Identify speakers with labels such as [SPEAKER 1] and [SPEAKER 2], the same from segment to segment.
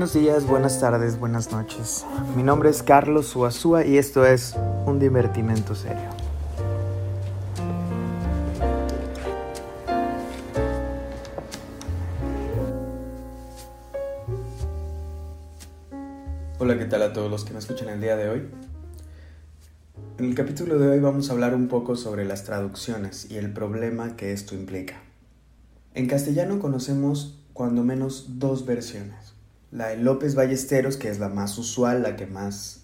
[SPEAKER 1] Buenos días, buenas tardes, buenas noches. Mi nombre es Carlos Suazúa y esto es un divertimento serio. Hola, ¿qué tal a todos los que me escuchan el día de hoy? En el capítulo de hoy vamos a hablar un poco sobre las traducciones y el problema que esto implica. En castellano conocemos cuando menos dos versiones la de López Ballesteros, que es la más usual, la que más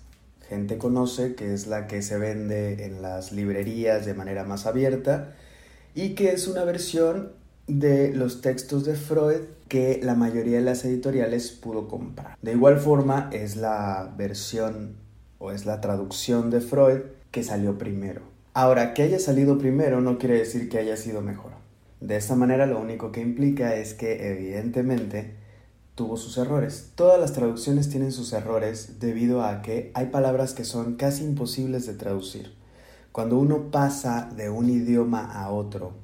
[SPEAKER 1] gente conoce, que es la que se vende en las librerías de manera más abierta y que es una versión de los textos de Freud que la mayoría de las editoriales pudo comprar. De igual forma es la versión o es la traducción de Freud que salió primero. Ahora, que haya salido primero no quiere decir que haya sido mejor. De esta manera lo único que implica es que evidentemente tuvo sus errores. Todas las traducciones tienen sus errores debido a que hay palabras que son casi imposibles de traducir. Cuando uno pasa de un idioma a otro,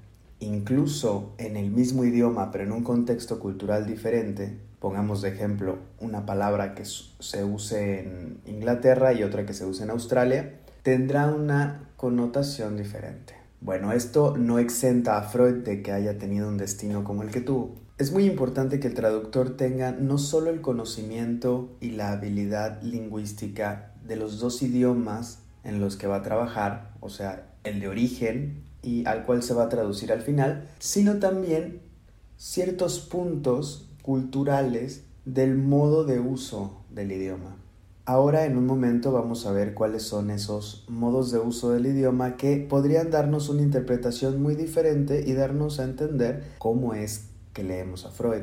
[SPEAKER 1] incluso en el mismo idioma pero en un contexto cultural diferente, pongamos de ejemplo una palabra que se use en Inglaterra y otra que se use en Australia, tendrá una connotación diferente. Bueno, esto no exenta a Freud de que haya tenido un destino como el que tuvo. Es muy importante que el traductor tenga no solo el conocimiento y la habilidad lingüística de los dos idiomas en los que va a trabajar, o sea, el de origen y al cual se va a traducir al final, sino también ciertos puntos culturales del modo de uso del idioma. Ahora en un momento vamos a ver cuáles son esos modos de uso del idioma que podrían darnos una interpretación muy diferente y darnos a entender cómo es que leemos a Freud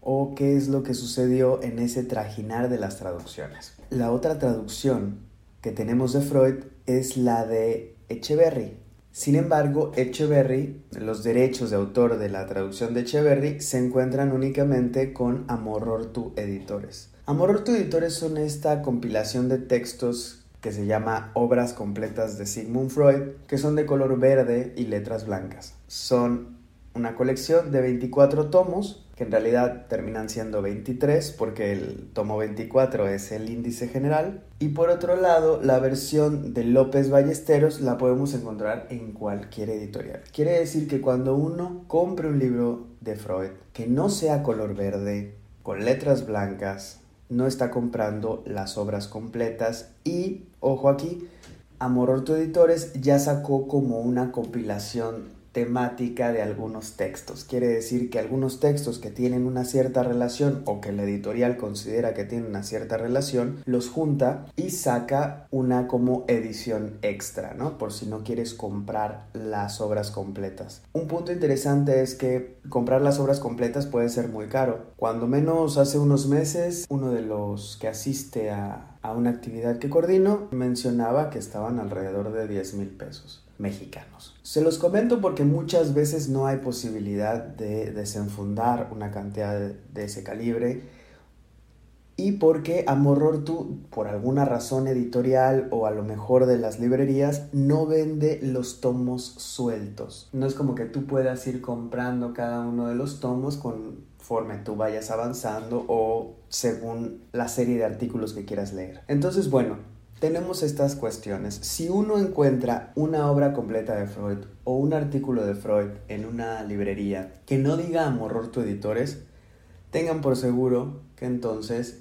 [SPEAKER 1] o qué es lo que sucedió en ese trajinar de las traducciones. La otra traducción que tenemos de Freud es la de Echeverry. Sin embargo, Echeverry, los derechos de autor de la traducción de Echeverry se encuentran únicamente con Amorortu Editores. Amorortu Editores son esta compilación de textos que se llama Obras completas de Sigmund Freud, que son de color verde y letras blancas. Son una colección de 24 tomos, que en realidad terminan siendo 23 porque el tomo 24 es el índice general. Y por otro lado, la versión de López Ballesteros la podemos encontrar en cualquier editorial. Quiere decir que cuando uno compre un libro de Freud que no sea color verde, con letras blancas, no está comprando las obras completas y, ojo aquí, Amororto Editores ya sacó como una compilación temática de algunos textos. Quiere decir que algunos textos que tienen una cierta relación o que la editorial considera que tienen una cierta relación, los junta y saca una como edición extra, ¿no? Por si no quieres comprar las obras completas. Un punto interesante es que comprar las obras completas puede ser muy caro. Cuando menos hace unos meses, uno de los que asiste a, a una actividad que coordino mencionaba que estaban alrededor de 10 mil pesos mexicanos. Se los comento porque muchas veces no hay posibilidad de desenfundar una cantidad de, ese calibre y porque Amorortu, por alguna razón editorial o a lo mejor de las librerías, no vende los tomos sueltos. No es como que tú puedas ir comprando cada uno de los tomos conforme tú vayas avanzando o según la serie de artículos que quieras leer. Entonces, bueno, tenemos estas cuestiones. Si uno encuentra una obra completa de Freud o un artículo de Freud en una librería que no diga Amoror tu editores, tengan por seguro que entonces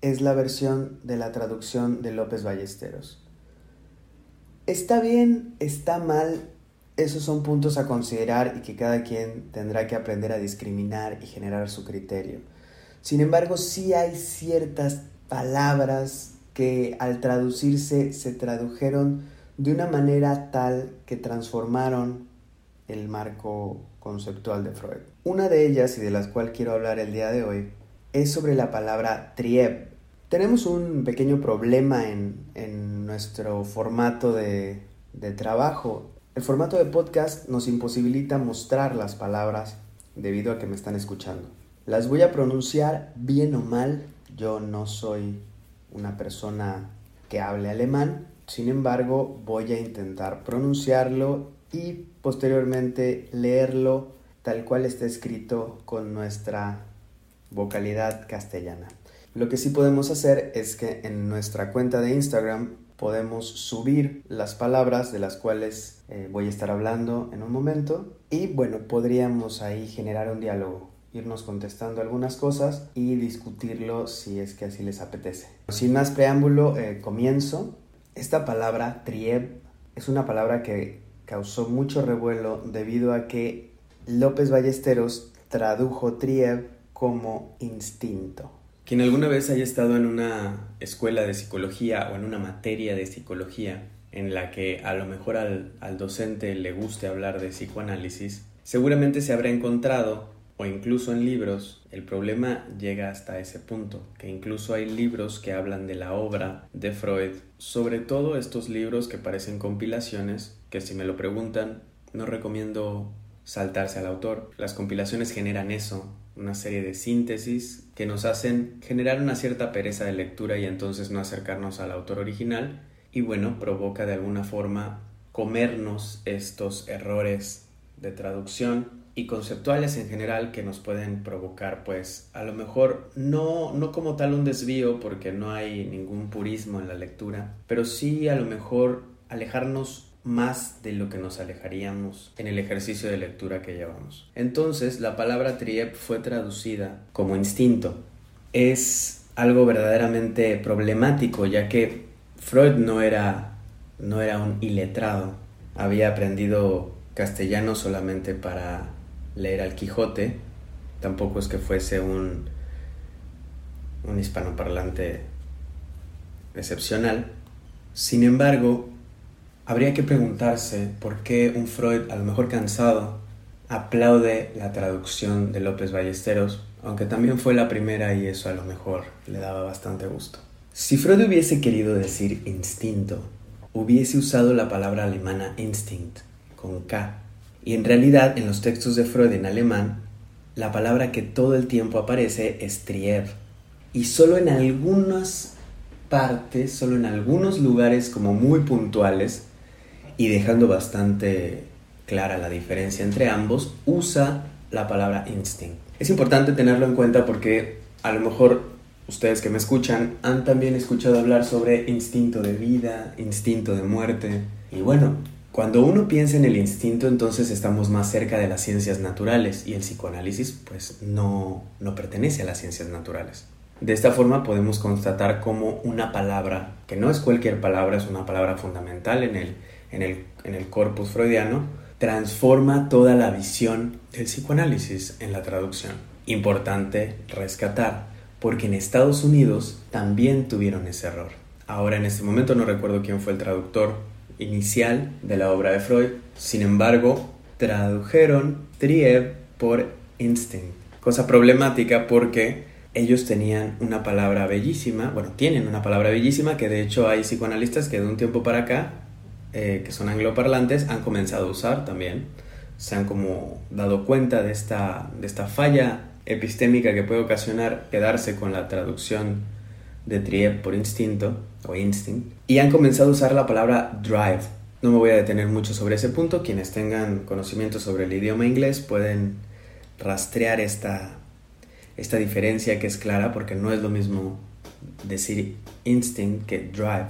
[SPEAKER 1] es la versión de la traducción de López Ballesteros. Está bien, está mal, esos son puntos a considerar y que cada quien tendrá que aprender a discriminar y generar su criterio. Sin embargo, sí hay ciertas palabras que al traducirse se tradujeron de una manera tal que transformaron el marco conceptual de Freud. Una de ellas, y de las cuales quiero hablar el día de hoy, es sobre la palabra trieb. Tenemos un pequeño problema en, nuestro formato de, de trabajo. El formato de podcast nos imposibilita mostrar las palabras debido a que me están escuchando. Las voy a pronunciar bien o mal. Yo no soy una persona que hable alemán, sin embargo voy a intentar pronunciarlo y posteriormente leerlo tal cual está escrito con nuestra vocalidad castellana. Lo que sí podemos hacer es que en nuestra cuenta de Instagram podemos subir las palabras de las cuales eh, voy a estar hablando en un momento y bueno, podríamos ahí generar un diálogo, irnos contestando algunas cosas y discutirlo si es que así les apetece. Sin más preámbulo, eh, comienzo. Esta palabra trieb es una palabra que causó mucho revuelo debido a que López Ballesteros tradujo trieb como instinto. Quien alguna vez haya estado en una escuela de psicología o en una materia de psicología en la que a lo mejor al, docente le guste hablar de psicoanálisis, seguramente se habrá encontrado, o incluso en libros, el problema llega hasta ese punto, que incluso hay libros que hablan de la obra de Freud, sobre todo estos libros que parecen compilaciones, que si me lo preguntan, no recomiendo saltarse al autor. Las compilaciones generan eso, una serie de síntesis que nos hacen generar una cierta pereza de lectura y entonces no acercarnos al autor original y bueno, provoca de alguna forma comernos estos errores de traducción y conceptuales en general que nos pueden provocar pues a lo mejor no, no como tal un desvío porque no hay ningún purismo en la lectura, pero sí a lo mejor alejarnos más de lo que nos alejaríamos en el ejercicio de lectura que llevamos. Entonces, la palabra triep fue traducida como instinto. Es algo verdaderamente problemático, ya que Freud no era, no era un iletrado. Había aprendido castellano solamente para leer al Quijote. Tampoco es que fuese un, un hispanoparlante excepcional. Sin embargo, Habría que preguntarse por qué un Freud, a lo mejor cansado, aplaude la traducción de López Ballesteros, aunque también fue la primera y eso a lo mejor le daba bastante gusto. Si Freud hubiese querido decir instinto, hubiese usado la palabra alemana instinct, con K, y en realidad en los textos de Freud en alemán, la palabra que todo el tiempo aparece es Trieb, y solo en algunas partes, solo en algunos lugares como muy puntuales, y dejando bastante clara la diferencia entre ambos, usa la palabra instinct. Es importante tenerlo en cuenta porque a lo mejor ustedes que me escuchan han también escuchado hablar sobre instinto de vida, instinto de muerte. Y bueno, cuando uno piensa en el instinto, entonces estamos más cerca de las ciencias naturales y el psicoanálisis pues no, no pertenece a las ciencias naturales. De esta forma podemos constatar cómo una palabra, que no es cualquier palabra, es una palabra fundamental en el en el, corpus freudiano, transforma toda la visión del psicoanálisis en la traducción. Importante rescatar, porque en Estados Unidos también tuvieron ese error. Ahora en este momento no recuerdo quién fue el traductor inicial de la obra de Freud, sin embargo, tradujeron Trieb por instinct, cosa problemática porque ellos tenían una palabra bellísima, bueno, tienen una palabra bellísima que de hecho hay psicoanalistas que de un tiempo para acá eh, que son angloparlantes han comenzado a usar también. Se han como dado cuenta de esta, de esta falla epistémica que puede ocasionar quedarse con la traducción de Trieb por instinto o instinct y han comenzado a usar la palabra drive. No me voy a detener mucho sobre ese punto. Quienes tengan conocimiento sobre el idioma inglés pueden rastrear esta, esta diferencia que es clara porque no es lo mismo decir instinct que drive.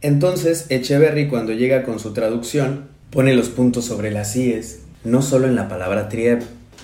[SPEAKER 1] Entonces, Echeverry cuando llega con su traducción pone los puntos sobre las IES, no solo en la palabra trieb,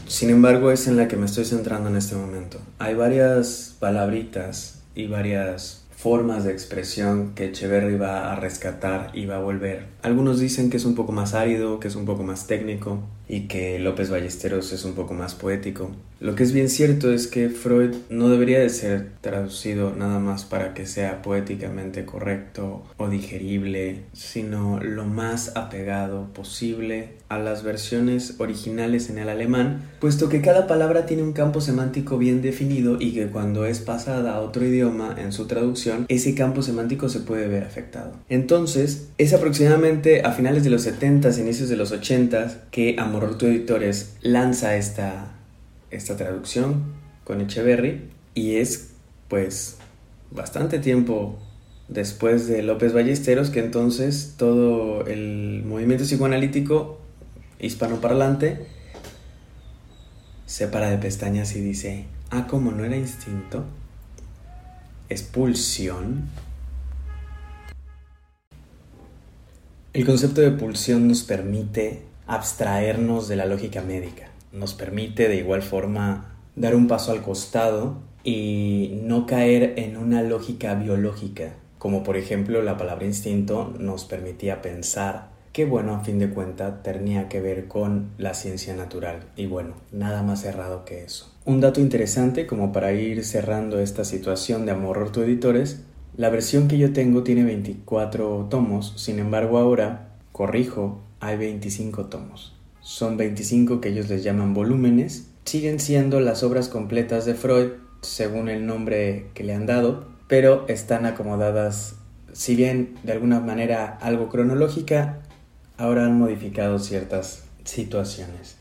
[SPEAKER 1] sin embargo es en la que me estoy centrando en este momento. Hay varias palabritas y varias formas de expresión que Echeverry va a rescatar y va a volver. Algunos dicen que es un poco más árido, que es un poco más técnico y que López Ballesteros es un poco más poético. Lo que es bien cierto es que Freud no debería de ser traducido nada más para que sea poéticamente correcto o digerible, sino lo más apegado posible a las versiones originales en el alemán, puesto que cada palabra tiene un campo semántico bien definido y que cuando es pasada a otro idioma en su traducción, ese campo semántico se puede ver afectado. Entonces, es aproximadamente a finales de los 70s, inicios de los 80s, que Amorroto Editores lanza esta, esta traducción con Echeverry y es pues bastante tiempo después de López Ballesteros que entonces todo el movimiento psicoanalítico hispanoparlante se para de pestañas y dice, ah, como no era instinto, es pulsión. El concepto de pulsión nos permite abstraernos de la lógica médica, nos permite de igual forma dar un paso al costado y no caer en una lógica biológica, como por ejemplo la palabra instinto nos permitía pensar. Que bueno, a fin de cuentas tenía que ver con la ciencia natural. Y bueno, nada más errado que eso. Un dato interesante como para ir cerrando esta situación de Amor tu Editores la versión que yo tengo tiene 24 tomos, sin embargo ahora, corrijo, hay 25 tomos. Son 25 que ellos les llaman volúmenes. Siguen siendo las obras completas de Freud, según el nombre que le han dado, pero están acomodadas, si bien de alguna manera algo cronológica, ahora han modificado ciertas situaciones.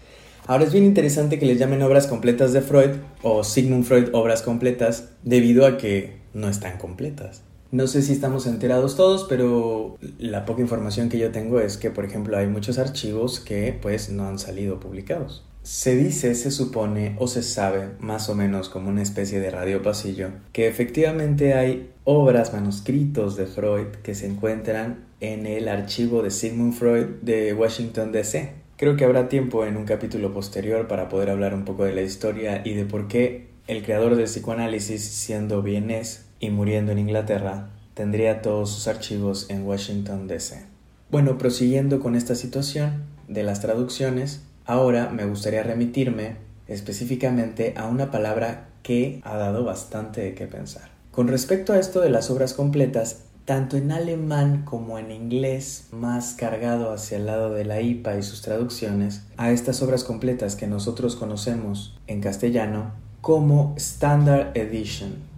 [SPEAKER 1] Ahora es bien interesante que les llamen obras completas de Freud o Sigmund Freud obras completas debido a que no están completas. No sé si estamos enterados todos, pero la poca información que yo tengo es que, por ejemplo, hay muchos archivos que pues no han salido publicados. Se dice, se supone o se sabe, más o menos como una especie de radio pasillo, que efectivamente hay obras, manuscritos de Freud que se encuentran en el archivo de Sigmund Freud de Washington, D.C. Creo que habrá tiempo en un capítulo posterior para poder hablar un poco de la historia y de por qué el creador del psicoanálisis, siendo vienés y muriendo en Inglaterra, tendría todos sus archivos en Washington, D.C. Bueno, prosiguiendo con esta situación de las traducciones, ahora me gustaría remitirme específicamente a una palabra que ha dado bastante de qué pensar. Con respecto a esto de las obras completas, tanto en alemán como en inglés, más cargado hacia el lado de la IPA y sus traducciones, a estas obras completas que nosotros conocemos en castellano, como Standard Edition.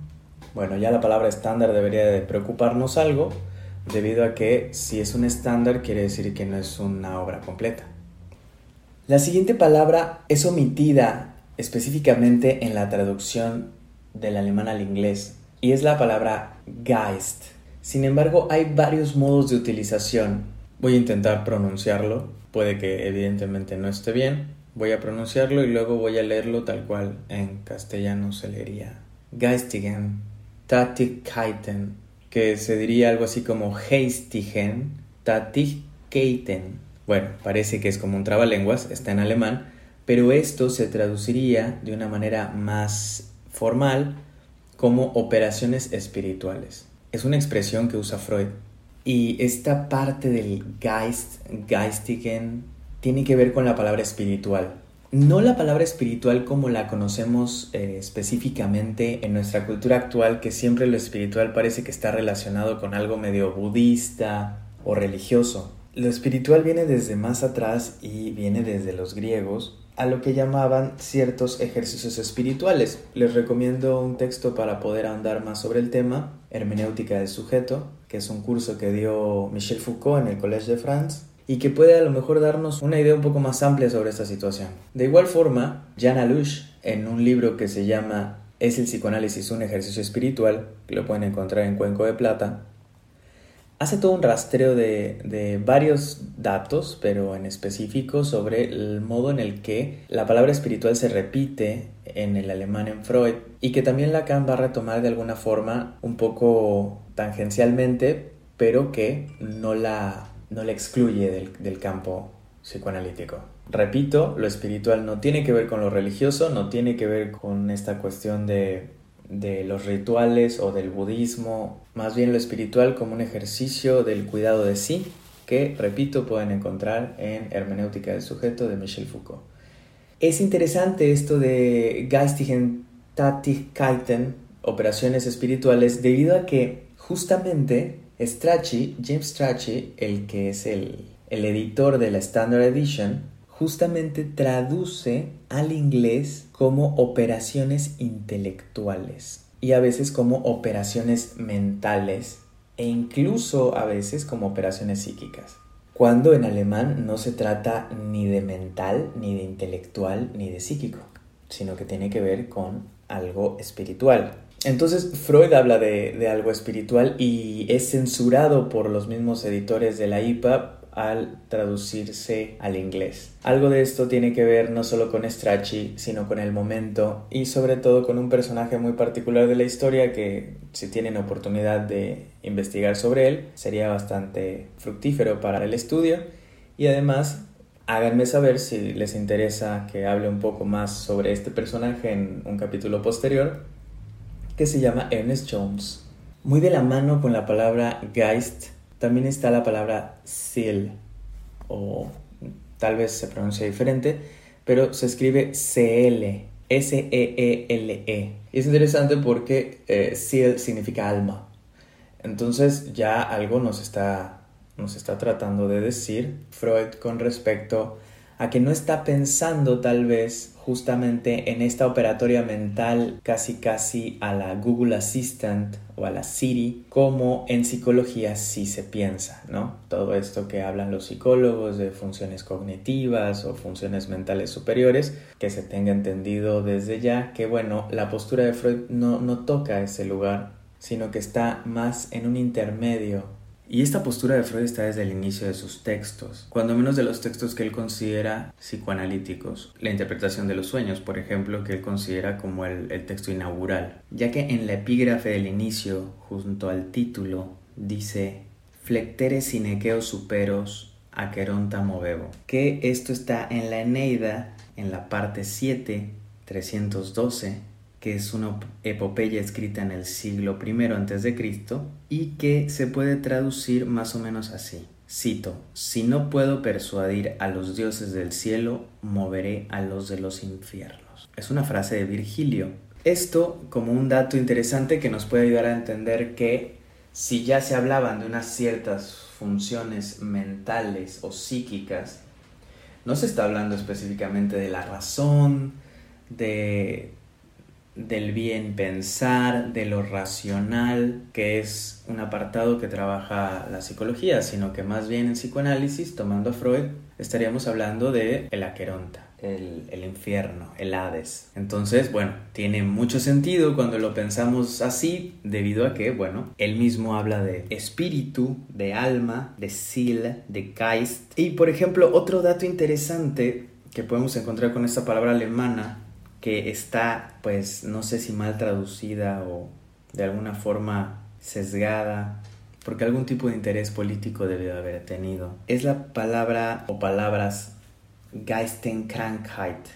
[SPEAKER 1] Bueno, ya la palabra estándar debería de preocuparnos algo, debido a que si es un estándar quiere decir que no es una obra completa. La siguiente palabra es omitida específicamente en la traducción del alemán al inglés y es la palabra Geist. Sin embargo, hay varios modos de utilización. Voy a intentar pronunciarlo, puede que evidentemente no esté bien, Voy a pronunciarlo y luego voy a leerlo tal cual en castellano se leería. Geistigen, Tatigkeiten, que se diría algo así como Heistigen, Tatigkeiten. Bueno, parece que es como un trabalenguas, está en alemán, pero esto se traduciría de una manera más formal como operaciones espirituales. Es una expresión que usa Freud. Y esta parte del Geist, Geistigen, tiene que ver con la palabra espiritual. No la palabra espiritual como la conocemos eh, específicamente en nuestra cultura actual, que siempre lo espiritual parece que está relacionado con algo medio budista o religioso. Lo espiritual viene desde más atrás y viene desde los griegos a lo que llamaban ciertos ejercicios espirituales. Les recomiendo un texto para poder ahondar más sobre el tema, Hermenéutica del Sujeto, que es un curso que dio Michel Foucault en el Collège de France y que puede a lo mejor darnos una idea un poco más amplia sobre esta situación. De igual forma, Jan Alush, en un libro que se llama ¿Es el psicoanálisis un ejercicio espiritual? que lo pueden encontrar en Cuenco de Plata, hace todo un rastreo de, de, varios datos, pero en específico sobre el modo en el que la palabra espiritual se repite en el alemán en Freud y que también Lacan va a retomar de alguna forma un poco tangencialmente, pero que no la no le excluye del, campo psicoanalítico. Repito, lo espiritual no tiene que ver con lo religioso, no tiene que ver con esta cuestión de, de los rituales o del budismo, más bien lo espiritual como un ejercicio del cuidado de sí, que, repito, pueden encontrar en Hermenéutica del Sujeto de Michel Foucault. Es interesante esto de Geistigen Tätigkeiten, operaciones espirituales, debido a que justamente Strachey, James Strachey, el que es el, el editor de la Standard Edition, justamente traduce al inglés como operaciones intelectuales y a veces como operaciones mentales e incluso a veces como operaciones psíquicas. Cuando en alemán no se trata ni de mental, ni de intelectual, ni de psíquico, sino que tiene que ver con algo espiritual. Entonces Freud habla de, algo espiritual y es censurado por los mismos editores de la IPA al traducirse al inglés. Algo de esto tiene que ver no solo con Strachey, sino con el momento y sobre todo con un personaje muy particular de la historia que si tienen oportunidad de investigar sobre él sería bastante fructífero para el estudio y además háganme saber si les interesa que hable un poco más sobre este personaje en un capítulo posterior que se llama Ernest Jones. Muy de la mano con la palabra Geist también está la palabra Seal o tal vez se pronuncia diferente, pero se escribe CL, S-E-E-L-E. -E. Y es interesante porque eh, significa alma. Entonces ya algo nos está nos está tratando de decir Freud con respecto a que no está pensando tal vez justamente en esta operatoria mental casi casi a la Google Assistant o a la Siri como en psicología sí se piensa, ¿no? Todo esto que hablan los psicólogos de funciones cognitivas o funciones mentales superiores, que se tenga entendido desde ya que bueno, la postura de Freud no, no toca ese lugar, sino que está más en un intermedio y esta postura de Freud está desde el inicio de sus textos, cuando menos de los textos que él considera psicoanalíticos. La interpretación de los sueños, por ejemplo, que él considera como el, texto inaugural, ya que en la epígrafe del inicio, junto al título, dice Flectere sinequeo superos aqueronta movebo, que esto está en la Eneida, en la parte 7, 312, que es una epopeya escrita en el siglo I a.C. y que se puede traducir más o menos así. Cito, si no puedo persuadir a los dioses del cielo, moveré a los de los infiernos. Es una frase de Virgilio. Esto como un dato interesante que nos puede ayudar a entender que si ya se hablaban de unas ciertas funciones mentales o psíquicas, no se está hablando específicamente de la razón, de del bien pensar, de lo racional, que es un apartado que trabaja la psicología, sino que más bien en psicoanálisis, tomando a Freud, estaríamos hablando de el aqueronta, el, el, infierno, el Hades. Entonces, bueno, tiene mucho sentido cuando lo pensamos así, debido a que, bueno, él mismo habla de espíritu, de alma, de Sil, de Geist. Y, por ejemplo, otro dato interesante que podemos encontrar con esta palabra alemana que está, pues, no sé si mal traducida o de alguna forma sesgada, porque algún tipo de interés político debe haber tenido. Es la palabra o palabras Geistenkrankheit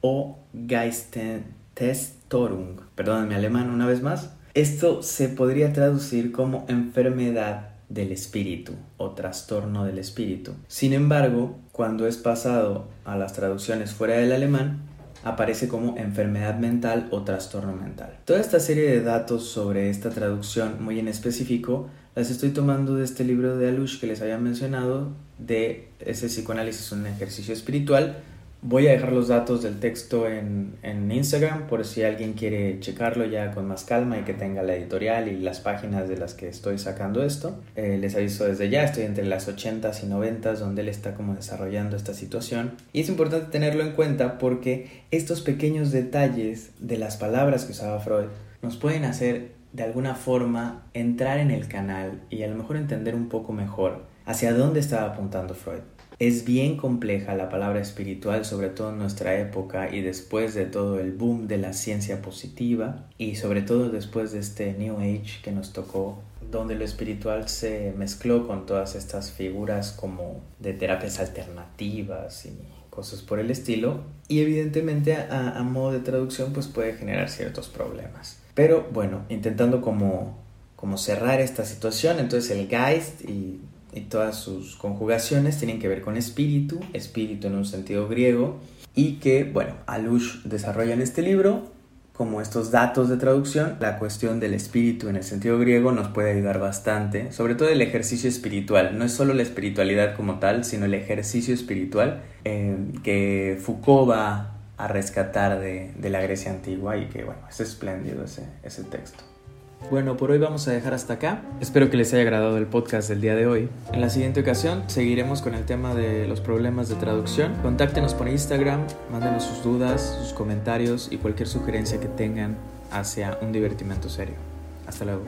[SPEAKER 1] o Geistentestorung. Perdón, mi alemán una vez más. Esto se podría traducir como enfermedad del espíritu o trastorno del espíritu. Sin embargo, cuando es pasado a las traducciones fuera del alemán, aparece como enfermedad mental o trastorno mental. Toda esta serie de datos sobre esta traducción muy en específico las estoy tomando de este libro de Alush que les había mencionado de ese psicoanálisis un ejercicio espiritual Voy a dejar los datos del texto en, Instagram por si alguien quiere checarlo ya con más calma y que tenga la editorial y las páginas de las que estoy sacando esto. Eh, les aviso desde ya, estoy entre las 80s y 90s donde él está como desarrollando esta situación. Y es importante tenerlo en cuenta porque estos pequeños detalles de las palabras que usaba Freud nos pueden hacer de alguna forma entrar en el canal y a lo mejor entender un poco mejor hacia dónde estaba apuntando Freud. Es bien compleja la palabra espiritual, sobre todo en nuestra época y después de todo el boom de la ciencia positiva y sobre todo después de este New Age que nos tocó, donde lo espiritual se mezcló con todas estas figuras como de terapias alternativas y cosas por el estilo y evidentemente a, modo de traducción pues puede generar ciertos problemas. Pero bueno, intentando como, como cerrar esta situación, entonces el Geist y y todas sus conjugaciones tienen que ver con espíritu, espíritu en un sentido griego, y que, bueno, Alush desarrolla en este libro como estos datos de traducción, la cuestión del espíritu en el sentido griego nos puede ayudar bastante, sobre todo el ejercicio espiritual, no es solo la espiritualidad como tal, sino el ejercicio espiritual eh, que Foucault va a rescatar de, de, la Grecia antigua y que, bueno, es espléndido ese, ese texto. Bueno, por hoy vamos a dejar hasta acá. Espero que les haya agradado el podcast del día de hoy. En la siguiente ocasión seguiremos con el tema de los problemas de traducción. Contáctenos por Instagram, mándenos sus dudas, sus comentarios y cualquier sugerencia que tengan hacia un divertimento serio. Hasta luego.